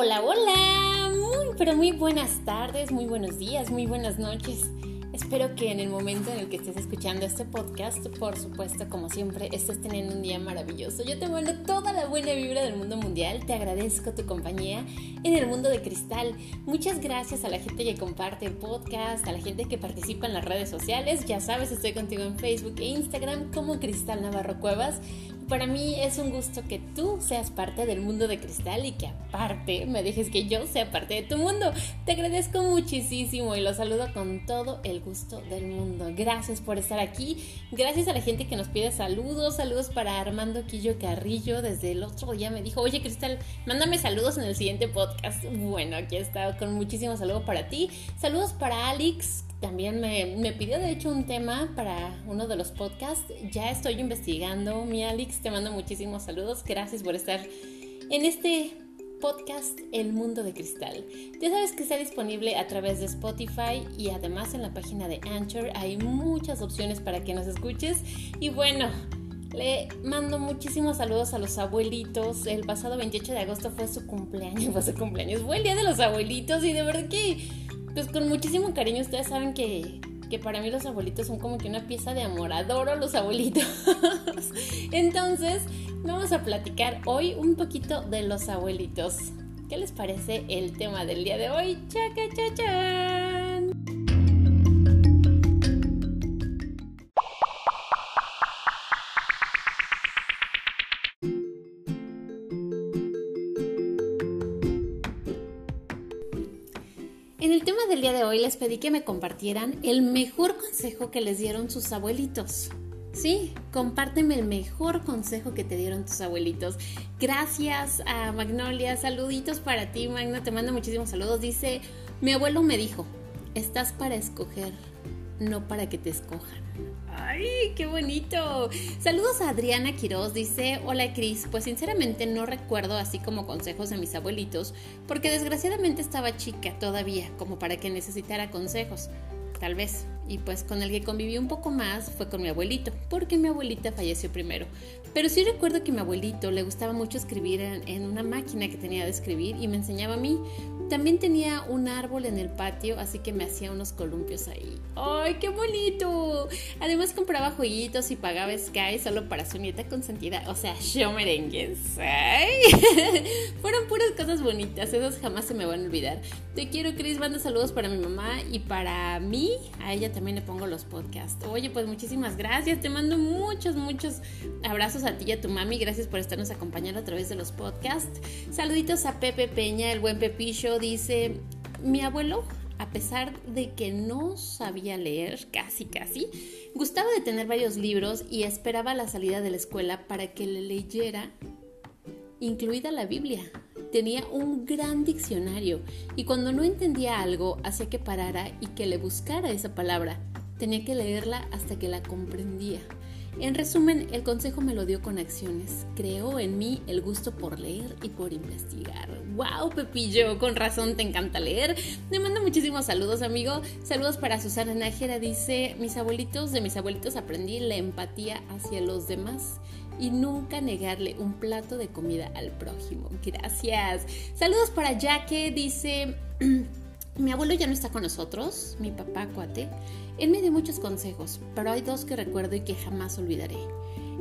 Hola, hola, muy pero muy buenas tardes, muy buenos días, muy buenas noches. Espero que en el momento en el que estés escuchando este podcast, por supuesto, como siempre, estés teniendo un día maravilloso. Yo te mando toda la buena vibra del mundo mundial. Te agradezco tu compañía en el mundo de cristal. Muchas gracias a la gente que comparte el podcast, a la gente que participa en las redes sociales. Ya sabes, estoy contigo en Facebook e Instagram como Cristal Navarro Cuevas. Para mí es un gusto que tú seas parte del mundo de cristal y que aparte me dejes que yo sea parte de tu mundo. Te agradezco muchísimo y lo saludo con todo el gusto del mundo. Gracias por estar aquí. Gracias a la gente que nos pide saludos. Saludos para Armando Quillo Carrillo. Desde el otro día me dijo, oye Cristal, mándame saludos en el siguiente podcast. Bueno, aquí he estado con muchísimos saludos para ti. Saludos para Alex también me, pidió de hecho un tema para uno de los podcasts. Ya estoy investigando, mi Alex, te mando muchísimos saludos. Gracias por estar en este podcast El Mundo de Cristal. Ya sabes que está disponible a través de Spotify y además en la página de Anchor hay muchas opciones para que nos escuches. Y bueno, le mando muchísimos saludos a los abuelitos. El pasado 28 de agosto fue su cumpleaños, fue su cumpleaños, fue el día de los abuelitos y de verdad que pues con muchísimo cariño. Ustedes saben que, que para mí los abuelitos son como que una pieza de amor. Adoro los abuelitos. Entonces, vamos a platicar hoy un poquito de los abuelitos. ¿Qué les parece el tema del día de hoy? ¡Chaca, cha, hoy les pedí que me compartieran el mejor consejo que les dieron sus abuelitos. Sí, compárteme el mejor consejo que te dieron tus abuelitos. Gracias a Magnolia, saluditos para ti, Magno, te mando muchísimos saludos. Dice, mi abuelo me dijo, estás para escoger, no para que te escojan. ¡Ay, qué bonito! Saludos a Adriana Quiroz, dice, hola Cris, pues sinceramente no recuerdo así como consejos de mis abuelitos, porque desgraciadamente estaba chica todavía, como para que necesitara consejos, tal vez. Y pues con el que conviví un poco más fue con mi abuelito, porque mi abuelita falleció primero. Pero sí recuerdo que mi abuelito le gustaba mucho escribir en, en una máquina que tenía de escribir y me enseñaba a mí. También tenía un árbol en el patio, así que me hacía unos columpios ahí. ¡Ay, qué bonito! Además compraba joyitos y pagaba Sky solo para su nieta consentida, o sea, yo merengues. ¡Ay! Fueron puras cosas bonitas, esas jamás se me van a olvidar. Te quiero, Chris, manda saludos para mi mamá y para mí. A ella también le pongo los podcasts. Oye, pues muchísimas gracias. Te mando muchos, muchos abrazos a ti y a tu mami. Gracias por estarnos acompañando a través de los podcasts. Saluditos a Pepe Peña, el buen Pepillo dice, mi abuelo, a pesar de que no sabía leer, casi casi, gustaba de tener varios libros y esperaba la salida de la escuela para que le leyera, incluida la Biblia. Tenía un gran diccionario y cuando no entendía algo hacía que parara y que le buscara esa palabra. Tenía que leerla hasta que la comprendía. En resumen, el consejo me lo dio con acciones. Creó en mí el gusto por leer y por investigar. ¡Wow, Pepillo! Con razón te encanta leer. Me manda muchísimos saludos, amigo. Saludos para Susana Nájera. Dice, mis abuelitos, de mis abuelitos aprendí la empatía hacia los demás y nunca negarle un plato de comida al prójimo. Gracias. Saludos para Jaque. Dice... Mi abuelo ya no está con nosotros, mi papá cuate. Él me dio muchos consejos, pero hay dos que recuerdo y que jamás olvidaré.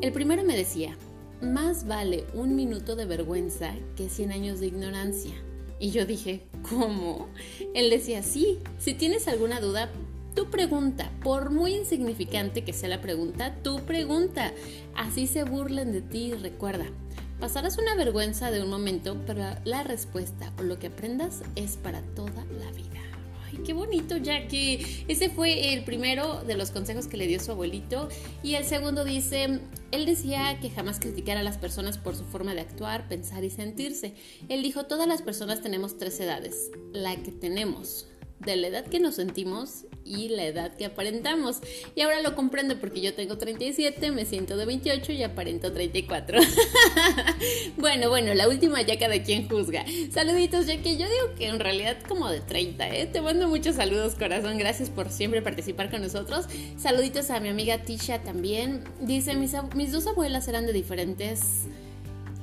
El primero me decía, más vale un minuto de vergüenza que 100 años de ignorancia. Y yo dije, ¿cómo? Él decía, sí, si tienes alguna duda, tú pregunta, por muy insignificante que sea la pregunta, tú pregunta. Así se burlen de ti, recuerda. Pasarás una vergüenza de un momento, pero la respuesta o lo que aprendas es para toda la vida. Ay, qué bonito, que ese fue el primero de los consejos que le dio su abuelito. Y el segundo dice, él decía que jamás criticara a las personas por su forma de actuar, pensar y sentirse. Él dijo, todas las personas tenemos tres edades. La que tenemos, de la edad que nos sentimos y la edad que aparentamos. Y ahora lo comprendo porque yo tengo 37, me siento de 28 y aparento 34. bueno, bueno, la última ya cada quien juzga. Saluditos, ya que yo digo que en realidad como de 30, ¿eh? Te mando muchos saludos, corazón. Gracias por siempre participar con nosotros. Saluditos a mi amiga Tisha también. Dice, mis, mis dos abuelas eran de diferentes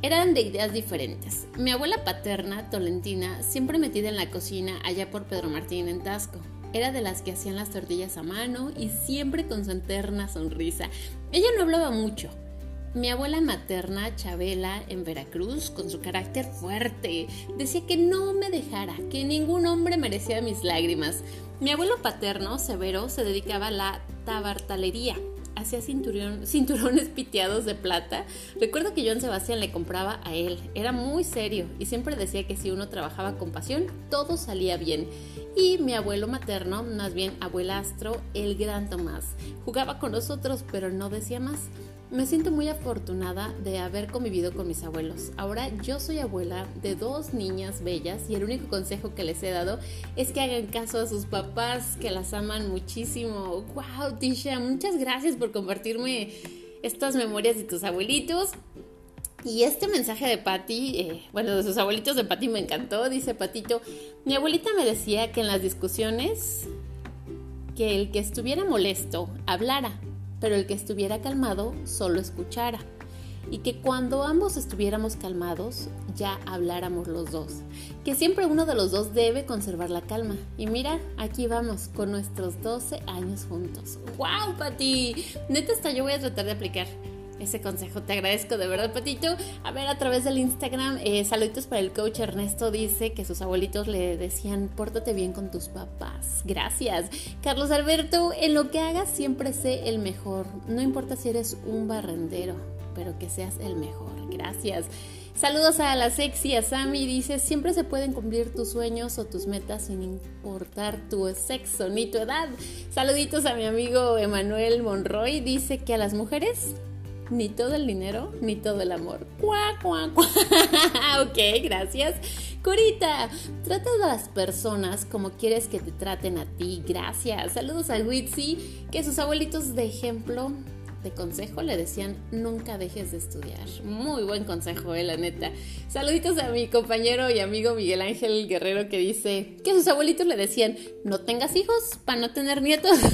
eran de ideas diferentes. Mi abuela paterna, Tolentina, siempre metida en la cocina allá por Pedro Martín en Tasco. Era de las que hacían las tortillas a mano y siempre con su eterna sonrisa. Ella no hablaba mucho. Mi abuela materna, Chabela, en Veracruz, con su carácter fuerte, decía que no me dejara, que ningún hombre merecía mis lágrimas. Mi abuelo paterno, Severo, se dedicaba a la tabartalería, hacía cinturones piteados de plata. Recuerdo que John Sebastián le compraba a él. Era muy serio y siempre decía que si uno trabajaba con pasión, todo salía bien. Y mi abuelo materno, más bien abuelastro, el gran Tomás, jugaba con nosotros, pero no decía más. Me siento muy afortunada de haber convivido con mis abuelos. Ahora yo soy abuela de dos niñas bellas y el único consejo que les he dado es que hagan caso a sus papás, que las aman muchísimo. ¡Wow, Tisha! Muchas gracias por compartirme estas memorias de tus abuelitos. Y este mensaje de Patty, eh, bueno, de sus abuelitos de Patty me encantó. Dice Patito, mi abuelita me decía que en las discusiones, que el que estuviera molesto hablara pero el que estuviera calmado solo escuchara. Y que cuando ambos estuviéramos calmados, ya habláramos los dos. Que siempre uno de los dos debe conservar la calma. Y mira, aquí vamos, con nuestros 12 años juntos. ¡Wow, Pati! Neta, hasta yo voy a tratar de aplicar ese consejo. Te agradezco de verdad, Patito. A ver, a través del Instagram, eh, saluditos para el coach Ernesto. Dice que sus abuelitos le decían, pórtate bien con tus papás. Gracias. Carlos Alberto, en lo que hagas siempre sé el mejor. No importa si eres un barrendero, pero que seas el mejor. Gracias. Saludos a la sexy, a Sammy, dice, siempre se pueden cumplir tus sueños o tus metas sin importar tu sexo ni tu edad. Saluditos a mi amigo Emanuel Monroy, dice que a las mujeres ni todo el dinero, ni todo el amor. Cuá, cuá, cuá. ok, gracias. Corita, trata a las personas como quieres que te traten a ti. Gracias. Saludos a Witsi, que sus abuelitos de ejemplo de consejo le decían nunca dejes de estudiar. Muy buen consejo, eh, la neta. Saluditos a mi compañero y amigo Miguel Ángel Guerrero que dice que sus abuelitos le decían no tengas hijos para no tener nietos.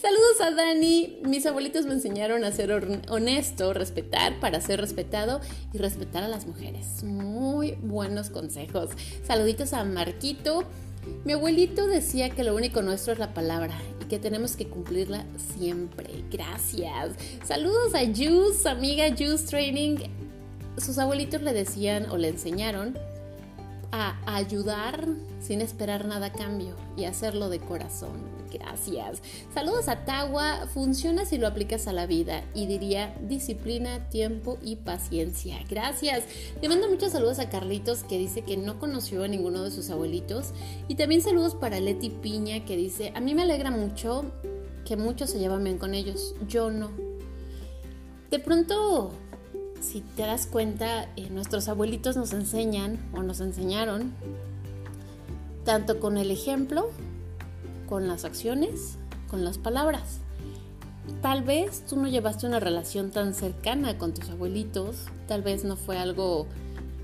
Saludos a Dani. Mis abuelitos me enseñaron a ser honesto, respetar para ser respetado y respetar a las mujeres. Muy buenos consejos. Saluditos a Marquito. Mi abuelito decía que lo único nuestro es la palabra que tenemos que cumplirla siempre. Gracias. Saludos a Juice, amiga Juice Training. Sus abuelitos le decían o le enseñaron a ayudar sin esperar nada a cambio y hacerlo de corazón. Gracias. Saludos a Tawa. Funciona si lo aplicas a la vida y diría disciplina, tiempo y paciencia. Gracias. Le mando muchos saludos a Carlitos que dice que no conoció a ninguno de sus abuelitos. Y también saludos para Leti Piña que dice, a mí me alegra mucho que muchos se llevan bien con ellos. Yo no. De pronto si te das cuenta, eh, nuestros abuelitos nos enseñan o nos enseñaron, tanto con el ejemplo, con las acciones, con las palabras. Tal vez tú no llevaste una relación tan cercana con tus abuelitos, tal vez no fue algo,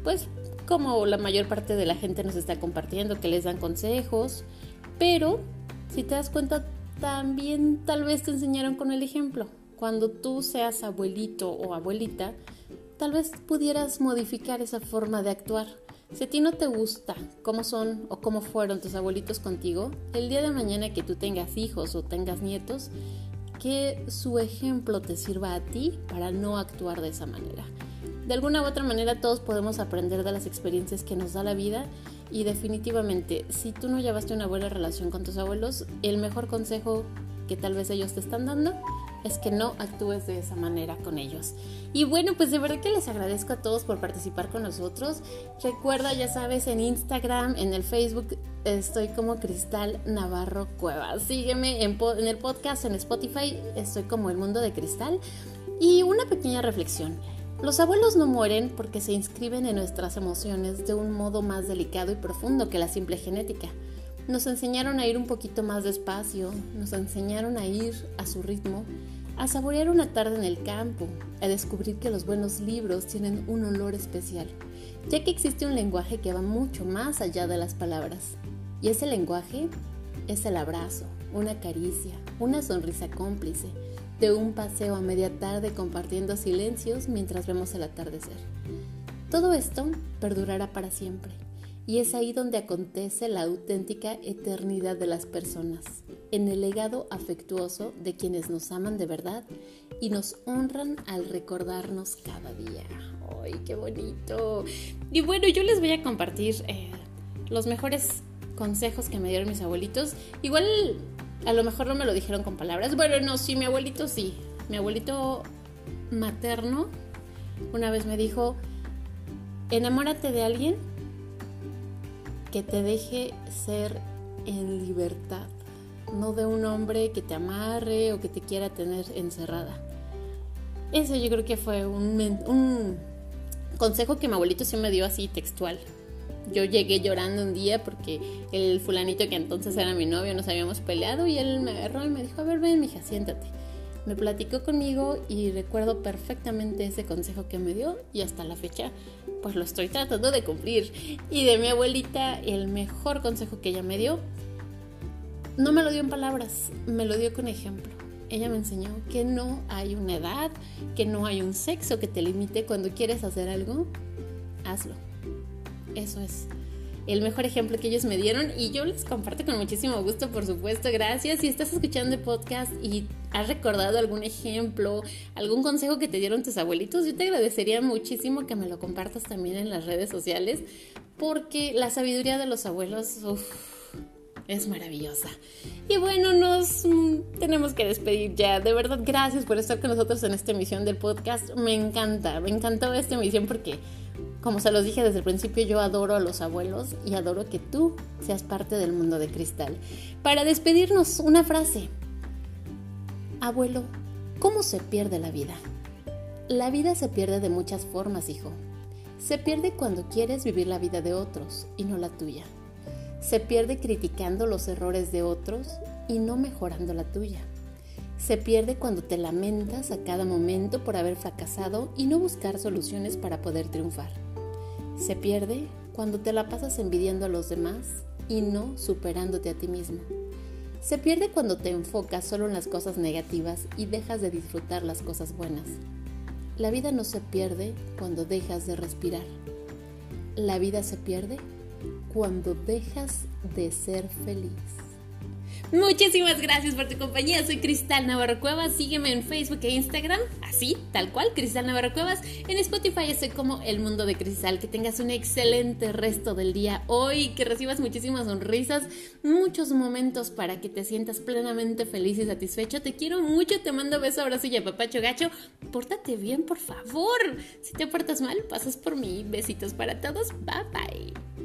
pues, como la mayor parte de la gente nos está compartiendo, que les dan consejos, pero si te das cuenta, también tal vez te enseñaron con el ejemplo. Cuando tú seas abuelito o abuelita, tal vez pudieras modificar esa forma de actuar. Si a ti no te gusta cómo son o cómo fueron tus abuelitos contigo, el día de mañana que tú tengas hijos o tengas nietos, que su ejemplo te sirva a ti para no actuar de esa manera. De alguna u otra manera todos podemos aprender de las experiencias que nos da la vida y definitivamente si tú no llevaste una buena relación con tus abuelos, el mejor consejo que tal vez ellos te están dando es que no actúes de esa manera con ellos. Y bueno, pues de verdad que les agradezco a todos por participar con nosotros. Recuerda, ya sabes, en Instagram, en el Facebook, estoy como Cristal Navarro Cuevas. Sígueme en, en el podcast, en Spotify, estoy como El Mundo de Cristal. Y una pequeña reflexión. Los abuelos no mueren porque se inscriben en nuestras emociones de un modo más delicado y profundo que la simple genética. Nos enseñaron a ir un poquito más despacio, nos enseñaron a ir a su ritmo, a saborear una tarde en el campo, a descubrir que los buenos libros tienen un olor especial, ya que existe un lenguaje que va mucho más allá de las palabras. Y ese lenguaje es el abrazo, una caricia, una sonrisa cómplice, de un paseo a media tarde compartiendo silencios mientras vemos el atardecer. Todo esto perdurará para siempre y es ahí donde acontece la auténtica eternidad de las personas, en el legado afectuoso de quienes nos aman de verdad y nos honran al recordarnos cada día. ¡Ay, qué bonito! Y bueno, yo les voy a compartir eh, los mejores consejos que me dieron mis abuelitos. Igual a lo mejor no me lo dijeron con palabras. Bueno, no, sí, mi abuelito sí. Mi abuelito materno una vez me dijo, enamórate de alguien que te deje ser en libertad, no de un hombre que te amarre o que te quiera tener encerrada. Ese yo creo que fue un, un consejo que mi abuelito sí me dio así textual. Yo llegué llorando un día porque el fulanito que entonces era mi novio nos habíamos peleado y él me agarró y me dijo, a ver, ven, mija, siéntate. Me platicó conmigo y recuerdo perfectamente ese consejo que me dio y hasta la fecha pues lo estoy tratando de cumplir. Y de mi abuelita, el mejor consejo que ella me dio, no me lo dio en palabras, me lo dio con ejemplo. Ella me enseñó que no hay una edad, que no hay un sexo que te limite cuando quieres hacer algo, hazlo. Eso es el mejor ejemplo que ellos me dieron y yo les comparto con muchísimo gusto, por supuesto. Gracias. Si estás escuchando el podcast y has recordado algún ejemplo, algún consejo que te dieron tus abuelitos, yo te agradecería muchísimo que me lo compartas también en las redes sociales porque la sabiduría de los abuelos es maravillosa. Y bueno, nos mm, tenemos que despedir ya. De verdad, gracias por estar con nosotros en esta emisión del podcast. Me encanta, me encantó esta emisión porque como se los dije desde el principio, yo adoro a los abuelos y adoro que tú seas parte del mundo de cristal. Para despedirnos, una frase. Abuelo, ¿cómo se pierde la vida? La vida se pierde de muchas formas, hijo. Se pierde cuando quieres vivir la vida de otros y no la tuya. Se pierde criticando los errores de otros y no mejorando la tuya. Se pierde cuando te lamentas a cada momento por haber fracasado y no buscar soluciones para poder triunfar. Se pierde cuando te la pasas envidiando a los demás y no superándote a ti mismo. Se pierde cuando te enfocas solo en las cosas negativas y dejas de disfrutar las cosas buenas. La vida no se pierde cuando dejas de respirar. La vida se pierde cuando dejas de ser feliz. Muchísimas gracias por tu compañía. Soy Cristal Navarro Cuevas. Sígueme en Facebook e Instagram, así, tal cual, Cristal Navarro Cuevas. En Spotify estoy como El Mundo de Cristal. Que tengas un excelente resto del día hoy, que recibas muchísimas sonrisas, muchos momentos para que te sientas plenamente feliz y satisfecho. Te quiero mucho, te mando beso, abrazo y papacho gacho. Pórtate bien, por favor. Si te portas mal, pasas por mí. Besitos para todos. Bye bye.